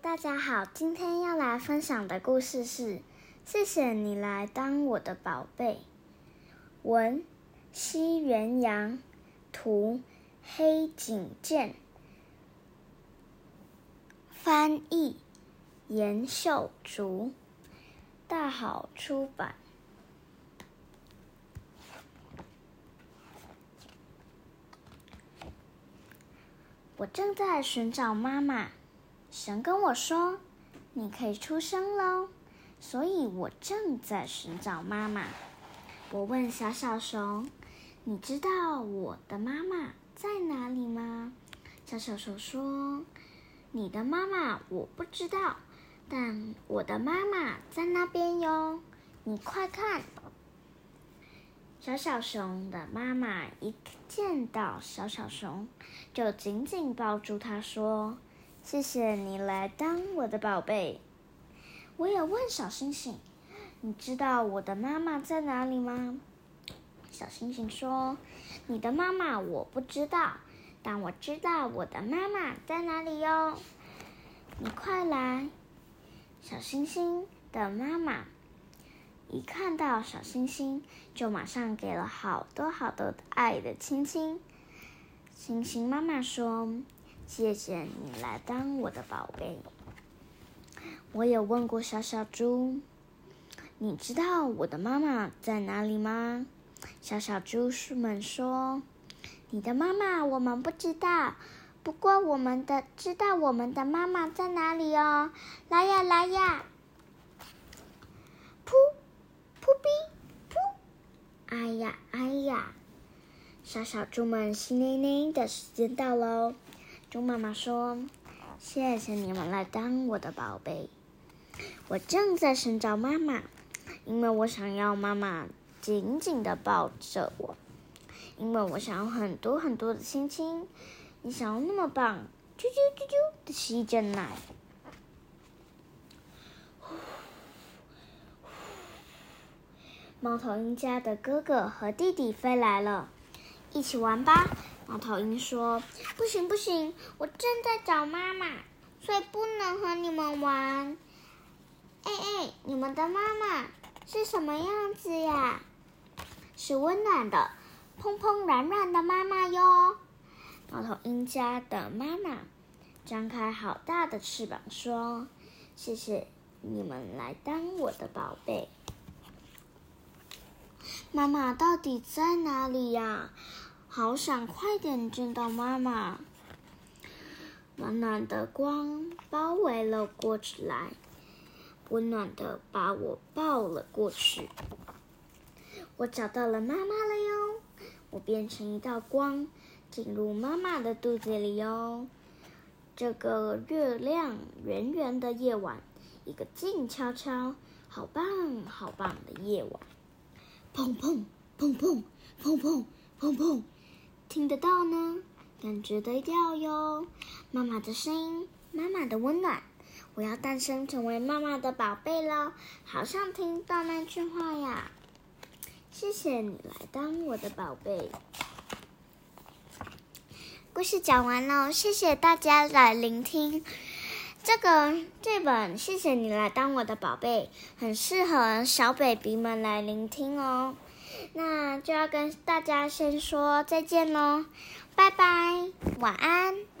大家好，今天要来分享的故事是：谢谢你来当我的宝贝。文：西元阳，图：黑井健，翻译：严秀竹，大好出版。我正在寻找妈妈。神跟我说：“你可以出生喽。”所以，我正在寻找妈妈。我问小小熊：“你知道我的妈妈在哪里吗？”小小熊说：“你的妈妈我不知道，但我的妈妈在那边哟。你快看！”小小熊的妈妈一见到小小熊，就紧紧抱住它，说。谢谢你来当我的宝贝。我也问小星星：“你知道我的妈妈在哪里吗？”小星星说：“你的妈妈我不知道，但我知道我的妈妈在哪里哟。”你快来！小星星的妈妈一看到小星星，就马上给了好多好多爱的亲亲。星星妈妈说。谢谢你来当我的宝贝。我有问过小小猪，你知道我的妈妈在哪里吗？小小猪们说，你的妈妈我们不知道，不过我们的知道我们的妈妈在哪里哦。来呀来呀，噗噗哔噗，哎呀哎呀，小小猪们湿淋淋的时间到喽。猪妈妈说：“谢谢你们来当我的宝贝。我正在寻找妈妈，因为我想要妈妈紧紧的抱着我，因为我想要很多很多的亲亲。你想要那么棒，啾啾啾啾的吸着奶。猫头鹰家的哥哥和弟弟飞来了，一起玩吧。”猫头鹰说：“不行不行，我正在找妈妈，所以不能和你们玩。”哎哎，你们的妈妈是什么样子呀？是温暖的、蓬蓬软软的妈妈哟。猫头鹰家的妈妈张开好大的翅膀说：“谢谢你们来当我的宝贝。”妈妈到底在哪里呀？好想快点见到妈妈。暖暖的光包围了过去来，温暖的把我抱了过去。我找到了妈妈了哟！我变成一道光，进入妈妈的肚子里哟。这个月亮圆圆的夜晚，一个静悄悄、好棒好棒的夜晚。砰砰砰砰砰砰砰砰。听得到呢，感觉得到哟。妈妈的声音，妈妈的温暖，我要诞生成为妈妈的宝贝了，好想听到那句话呀！谢谢你来当我的宝贝。故事讲完了，谢谢大家来聆听。这个这本《谢谢你来当我的宝贝》很适合小 baby 们来聆听哦。那就要跟大家先说再见喽，拜拜，晚安。